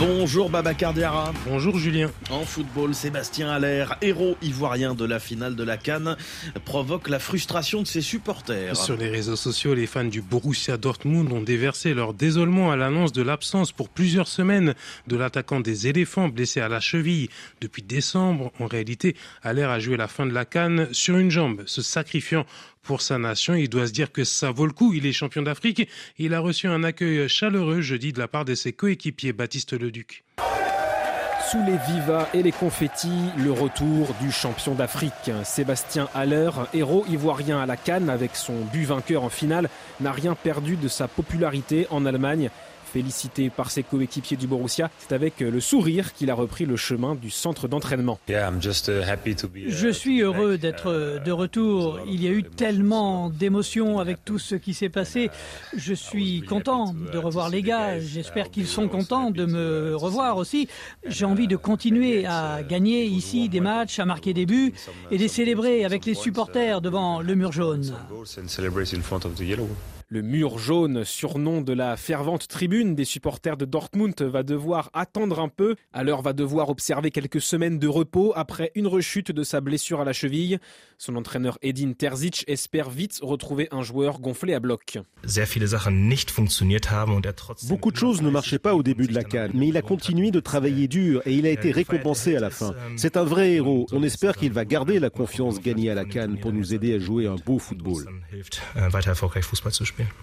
Bonjour Babacar Diarra. Bonjour Julien. En football, Sébastien Aller, héros ivoirien de la finale de la Cannes, provoque la frustration de ses supporters. Sur les réseaux sociaux, les fans du Borussia Dortmund ont déversé leur désolement à l'annonce de l'absence pour plusieurs semaines de l'attaquant des éléphants blessé à la cheville. Depuis décembre, en réalité, Aller a joué la fin de la Cannes sur une jambe, se sacrifiant pour sa nation. Il doit se dire que ça vaut le coup. Il est champion d'Afrique. Il a reçu un accueil chaleureux jeudi de la part de ses coéquipiers Baptiste Leduc. Sous les vivas et les confettis, le retour du champion d'Afrique. Sébastien Haller, héros ivoirien à la Cannes avec son but vainqueur en finale, n'a rien perdu de sa popularité en Allemagne. Félicité par ses coéquipiers du Borussia, c'est avec le sourire qu'il a repris le chemin du centre d'entraînement. Uh, Je suis heureux d'être de retour. Il y a eu tellement d'émotions avec tout ce qui s'est passé. Je suis content de revoir les gars. J'espère qu'ils sont contents de me revoir aussi. J'ai envie de continuer à gagner ici des matchs, à marquer des buts et les célébrer avec les supporters devant le mur jaune. Le mur jaune, surnom de la fervente tribune des supporters de Dortmund, va devoir attendre un peu. Alors va devoir observer quelques semaines de repos après une rechute de sa blessure à la cheville. Son entraîneur Edin Terzic espère vite retrouver un joueur gonflé à bloc. Beaucoup de choses ne marchaient pas au début de la canne, mais il a continué de travailler dur et il a été récompensé à la fin. C'est un vrai héros. On espère qu'il va garder la confiance gagnée à la canne pour nous aider à jouer un beau football.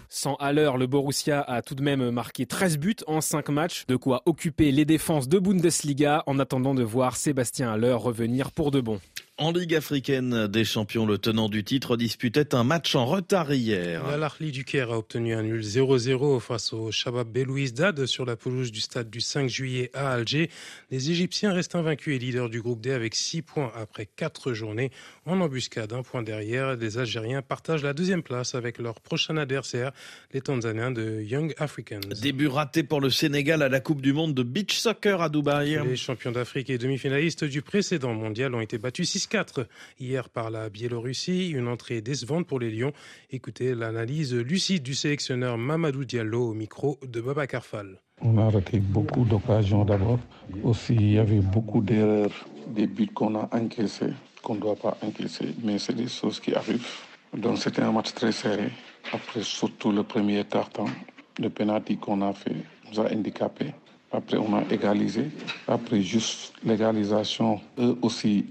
Sans Haller, le Borussia a tout de même marqué 13 buts en 5 matchs, de quoi occuper les défenses de Bundesliga en attendant de voir Sébastien Haller revenir pour de bon. En Ligue africaine des champions, le tenant du titre disputait un match en retard hier. L'Arli du Caire a obtenu un nul 0-0 face au Shabab Belouizdad sur la pelouse du stade du 5 juillet à Alger. Les Égyptiens restent invaincus et leaders du groupe D avec 6 points après 4 journées. En embuscade, un point derrière, les Algériens partagent la deuxième place avec leur prochain adversaire, les Tanzaniens de Young Africans. Début raté pour le Sénégal à la Coupe du Monde de beach soccer à Dubaï. Les champions d'Afrique et demi-finalistes du précédent mondial ont été battus 6 4 hier par la Biélorussie. Une entrée décevante pour les Lions. Écoutez l'analyse lucide du sélectionneur Mamadou Diallo au micro de Baba Carfal. On a raté beaucoup d'occasions d'abord. Aussi, il y avait beaucoup d'erreurs, des buts qu'on a encaissés, qu'on ne doit pas encaisser. Mais c'est des choses qui arrivent. Donc c'était un match très serré. Après, surtout le premier temps, le penalty qu'on a fait nous a handicapés. Après, on a égalisé. Après, juste l'égalisation, eux aussi,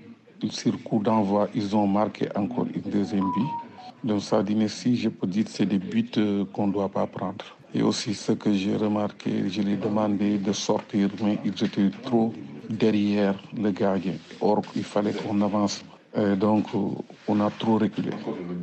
sur coup d'envoi, ils ont marqué encore une deuxième but. Donc ça dit, mais si je peux dire, c'est des buts qu'on ne doit pas prendre. Et aussi ce que j'ai remarqué, je lui ai demandé de sortir, mais ils étaient trop derrière le gardien. Or, il fallait qu'on avance. Et donc, on a trop reculé.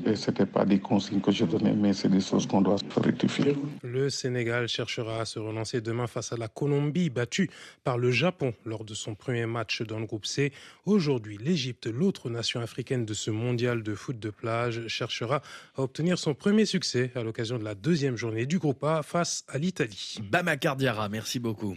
Et ce n'était pas des consignes que je donnais, mais c'est des choses qu'on doit rectifier. Le Sénégal cherchera à se relancer demain face à la Colombie, battue par le Japon lors de son premier match dans le groupe C. Aujourd'hui, l'Égypte, l'autre nation africaine de ce mondial de foot de plage, cherchera à obtenir son premier succès à l'occasion de la deuxième journée du groupe A face à l'Italie. Bama Cardiara, merci beaucoup.